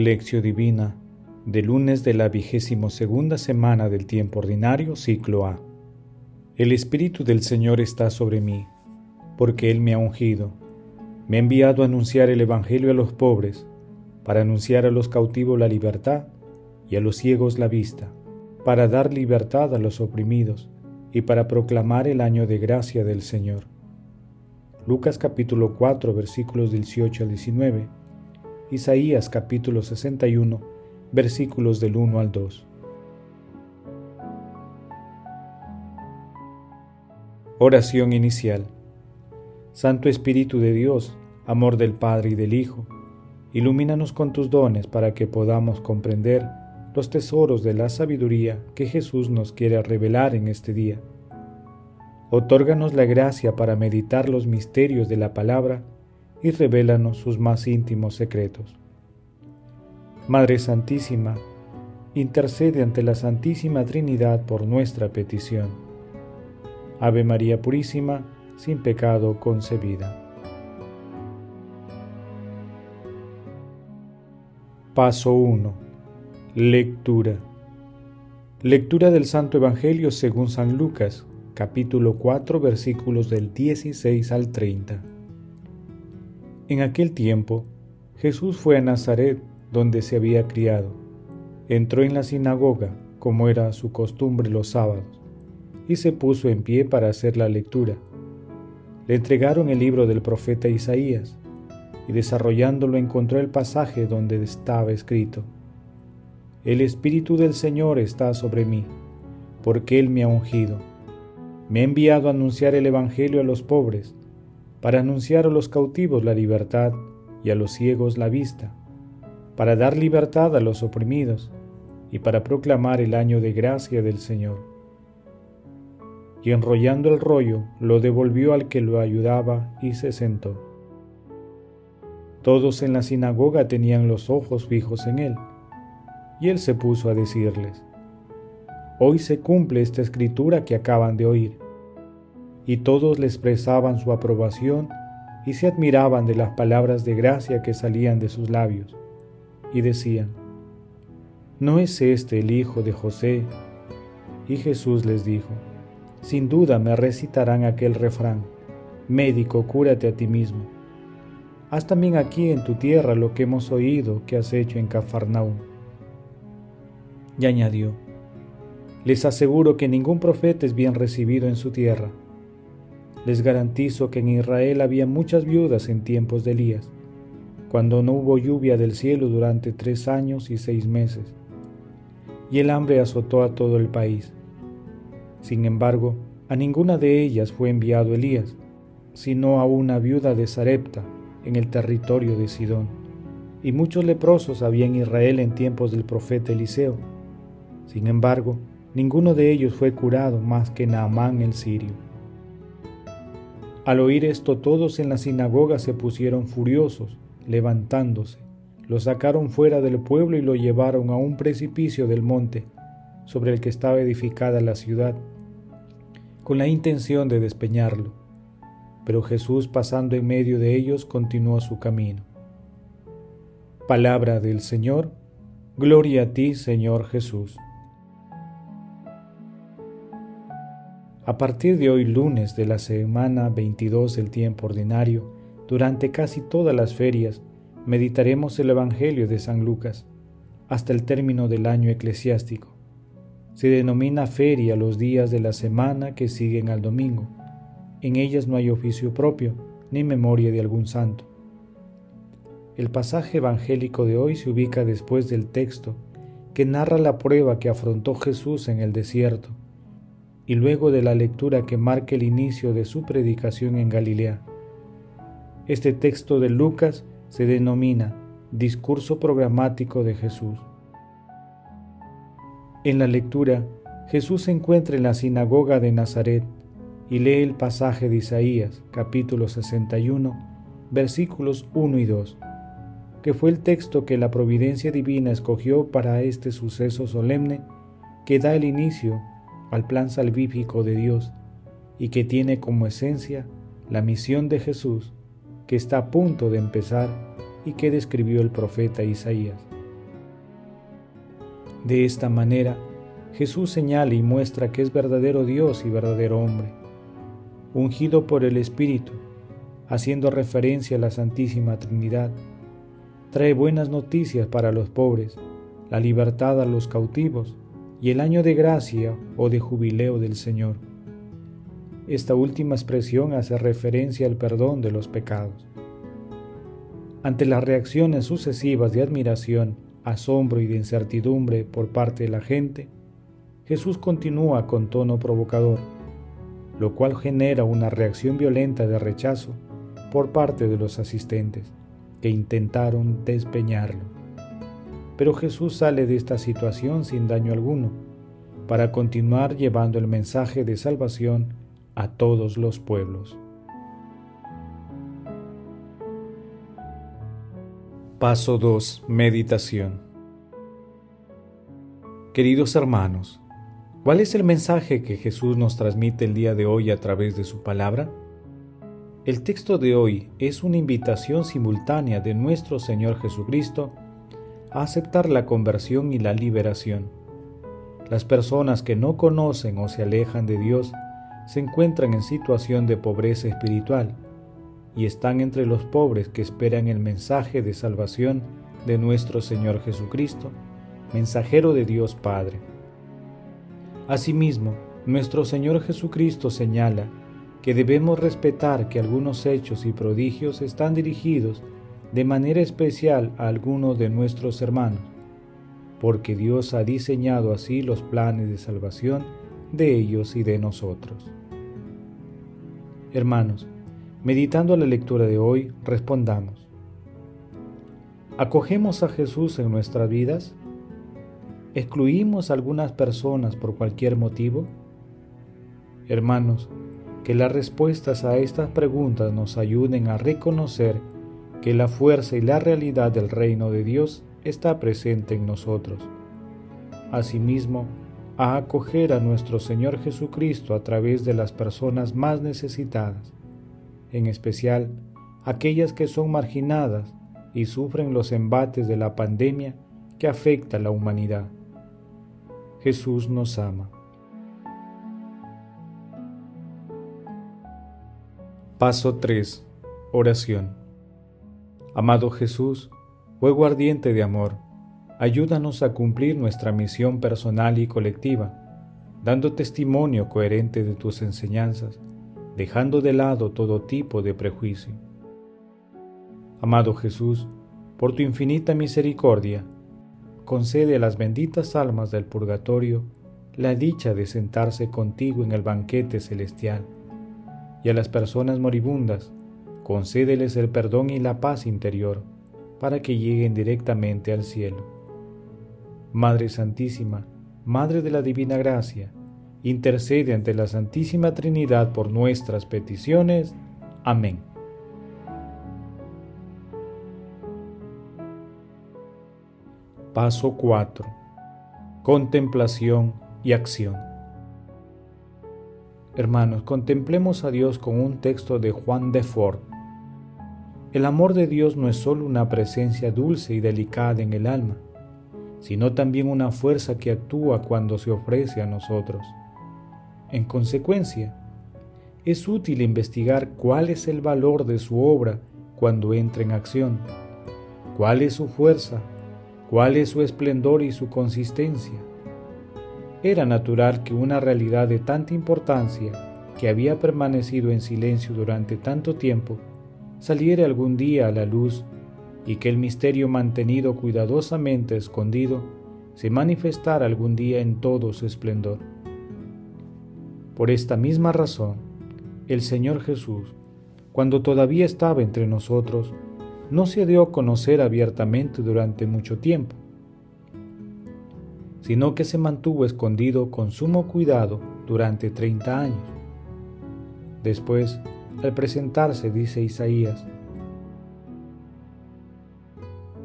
Lección Divina de lunes de la vigésimo segunda semana del tiempo ordinario, ciclo A. El Espíritu del Señor está sobre mí, porque Él me ha ungido. Me ha enviado a anunciar el Evangelio a los pobres, para anunciar a los cautivos la libertad y a los ciegos la vista, para dar libertad a los oprimidos y para proclamar el año de gracia del Señor. Lucas capítulo 4 versículos 18 al 19, Isaías capítulo 61 versículos del 1 al 2. Oración inicial. Santo Espíritu de Dios, amor del Padre y del Hijo, ilumínanos con tus dones para que podamos comprender los tesoros de la sabiduría que Jesús nos quiere revelar en este día. Otórganos la gracia para meditar los misterios de la palabra y revélanos sus más íntimos secretos. Madre Santísima, intercede ante la Santísima Trinidad por nuestra petición. Ave María Purísima, sin pecado concebida. Paso 1. Lectura. Lectura del Santo Evangelio según San Lucas, capítulo 4, versículos del 16 al 30. En aquel tiempo, Jesús fue a Nazaret, donde se había criado. Entró en la sinagoga, como era su costumbre los sábados, y se puso en pie para hacer la lectura. Le entregaron el libro del profeta Isaías, y desarrollándolo encontró el pasaje donde estaba escrito, El Espíritu del Señor está sobre mí, porque Él me ha ungido. Me ha enviado a anunciar el Evangelio a los pobres, para anunciar a los cautivos la libertad y a los ciegos la vista, para dar libertad a los oprimidos y para proclamar el año de gracia del Señor. Y enrollando el rollo, lo devolvió al que lo ayudaba y se sentó. Todos en la sinagoga tenían los ojos fijos en él, y él se puso a decirles, Hoy se cumple esta escritura que acaban de oír y todos le expresaban su aprobación y se admiraban de las palabras de gracia que salían de sus labios, y decían, ¿no es este el hijo de José? Y Jesús les dijo, sin duda me recitarán aquel refrán, médico, cúrate a ti mismo. Haz también aquí en tu tierra lo que hemos oído que has hecho en Cafarnaúm. Y añadió, les aseguro que ningún profeta es bien recibido en su tierra. Les garantizo que en Israel había muchas viudas en tiempos de Elías, cuando no hubo lluvia del cielo durante tres años y seis meses, y el hambre azotó a todo el país. Sin embargo, a ninguna de ellas fue enviado Elías, sino a una viuda de Sarepta, en el territorio de Sidón. Y muchos leprosos había en Israel en tiempos del profeta Eliseo. Sin embargo, ninguno de ellos fue curado más que Naamán el sirio. Al oír esto todos en la sinagoga se pusieron furiosos, levantándose, lo sacaron fuera del pueblo y lo llevaron a un precipicio del monte, sobre el que estaba edificada la ciudad, con la intención de despeñarlo. Pero Jesús pasando en medio de ellos continuó su camino. Palabra del Señor, Gloria a ti, Señor Jesús. A partir de hoy lunes de la semana 22 del tiempo ordinario, durante casi todas las ferias, meditaremos el Evangelio de San Lucas hasta el término del año eclesiástico. Se denomina feria los días de la semana que siguen al domingo. En ellas no hay oficio propio ni memoria de algún santo. El pasaje evangélico de hoy se ubica después del texto que narra la prueba que afrontó Jesús en el desierto y luego de la lectura que marca el inicio de su predicación en Galilea. Este texto de Lucas se denomina Discurso programático de Jesús. En la lectura, Jesús se encuentra en la sinagoga de Nazaret y lee el pasaje de Isaías, capítulo 61, versículos 1 y 2, que fue el texto que la providencia divina escogió para este suceso solemne que da el inicio al plan salvífico de Dios y que tiene como esencia la misión de Jesús que está a punto de empezar y que describió el profeta Isaías. De esta manera, Jesús señala y muestra que es verdadero Dios y verdadero hombre, ungido por el Espíritu, haciendo referencia a la Santísima Trinidad. Trae buenas noticias para los pobres, la libertad a los cautivos y el año de gracia o de jubileo del Señor. Esta última expresión hace referencia al perdón de los pecados. Ante las reacciones sucesivas de admiración, asombro y de incertidumbre por parte de la gente, Jesús continúa con tono provocador, lo cual genera una reacción violenta de rechazo por parte de los asistentes, que intentaron despeñarlo. Pero Jesús sale de esta situación sin daño alguno, para continuar llevando el mensaje de salvación a todos los pueblos. Paso 2. Meditación. Queridos hermanos, ¿cuál es el mensaje que Jesús nos transmite el día de hoy a través de su palabra? El texto de hoy es una invitación simultánea de nuestro Señor Jesucristo a aceptar la conversión y la liberación. Las personas que no conocen o se alejan de Dios se encuentran en situación de pobreza espiritual y están entre los pobres que esperan el mensaje de salvación de nuestro Señor Jesucristo, mensajero de Dios Padre. Asimismo, nuestro Señor Jesucristo señala que debemos respetar que algunos hechos y prodigios están dirigidos de manera especial a algunos de nuestros hermanos, porque Dios ha diseñado así los planes de salvación de ellos y de nosotros. Hermanos, Meditando la lectura de hoy, respondamos. ¿Acogemos a Jesús en nuestras vidas? ¿Excluimos a algunas personas por cualquier motivo? Hermanos, que las respuestas a estas preguntas nos ayuden a reconocer que la fuerza y la realidad del reino de Dios está presente en nosotros. Asimismo, a acoger a nuestro Señor Jesucristo a través de las personas más necesitadas en especial aquellas que son marginadas y sufren los embates de la pandemia que afecta a la humanidad. Jesús nos ama. Paso 3. Oración. Amado Jesús, fuego ardiente de amor, ayúdanos a cumplir nuestra misión personal y colectiva, dando testimonio coherente de tus enseñanzas dejando de lado todo tipo de prejuicio. Amado Jesús, por tu infinita misericordia, concede a las benditas almas del purgatorio la dicha de sentarse contigo en el banquete celestial, y a las personas moribundas, concédeles el perdón y la paz interior, para que lleguen directamente al cielo. Madre Santísima, Madre de la Divina Gracia, intercede ante la Santísima Trinidad por nuestras peticiones. Amén. Paso 4. Contemplación y acción. Hermanos, contemplemos a Dios con un texto de Juan de Fort. El amor de Dios no es solo una presencia dulce y delicada en el alma, sino también una fuerza que actúa cuando se ofrece a nosotros. En consecuencia, es útil investigar cuál es el valor de su obra cuando entra en acción, cuál es su fuerza, cuál es su esplendor y su consistencia. Era natural que una realidad de tanta importancia, que había permanecido en silencio durante tanto tiempo, saliera algún día a la luz y que el misterio mantenido cuidadosamente escondido se manifestara algún día en todo su esplendor. Por esta misma razón, el Señor Jesús, cuando todavía estaba entre nosotros, no se dio a conocer abiertamente durante mucho tiempo, sino que se mantuvo escondido con sumo cuidado durante treinta años. Después, al presentarse, dice Isaías,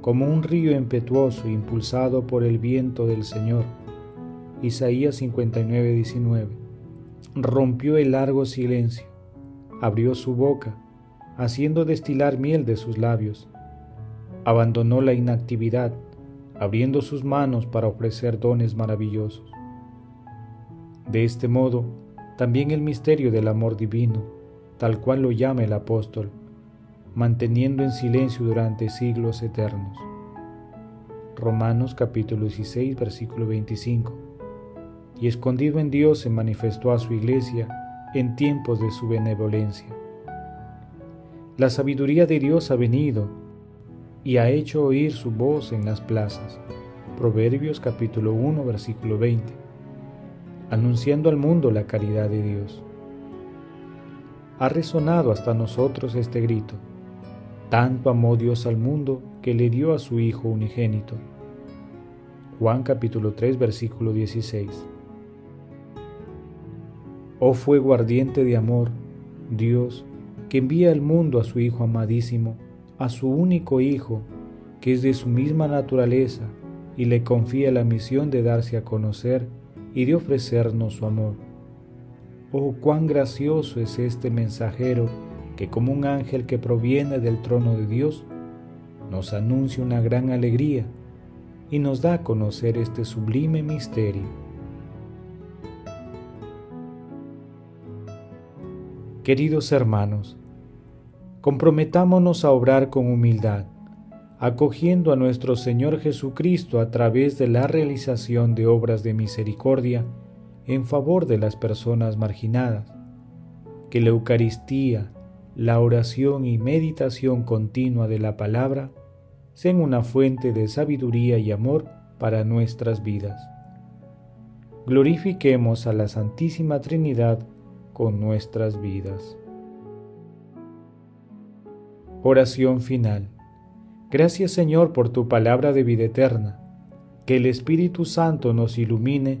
como un río impetuoso impulsado por el viento del Señor. Isaías 59, 19 rompió el largo silencio, abrió su boca, haciendo destilar miel de sus labios, abandonó la inactividad, abriendo sus manos para ofrecer dones maravillosos. De este modo, también el misterio del amor divino, tal cual lo llama el apóstol, manteniendo en silencio durante siglos eternos. Romanos capítulo 16, versículo 25. Y escondido en Dios se manifestó a su iglesia en tiempos de su benevolencia. La sabiduría de Dios ha venido y ha hecho oír su voz en las plazas. Proverbios capítulo 1, versículo 20. Anunciando al mundo la caridad de Dios. Ha resonado hasta nosotros este grito. Tanto amó Dios al mundo que le dio a su Hijo unigénito. Juan capítulo 3, versículo 16. Oh fuego ardiente de amor, Dios, que envía al mundo a su Hijo amadísimo, a su único Hijo, que es de su misma naturaleza, y le confía la misión de darse a conocer y de ofrecernos su amor. Oh, cuán gracioso es este mensajero que como un ángel que proviene del trono de Dios, nos anuncia una gran alegría y nos da a conocer este sublime misterio. Queridos hermanos, comprometámonos a obrar con humildad, acogiendo a nuestro Señor Jesucristo a través de la realización de obras de misericordia en favor de las personas marginadas. Que la Eucaristía, la oración y meditación continua de la palabra sean una fuente de sabiduría y amor para nuestras vidas. Glorifiquemos a la Santísima Trinidad con nuestras vidas. Oración final. Gracias Señor por tu palabra de vida eterna. Que el Espíritu Santo nos ilumine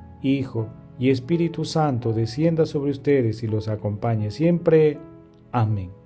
Hijo y Espíritu Santo descienda sobre ustedes y los acompañe siempre. Amén.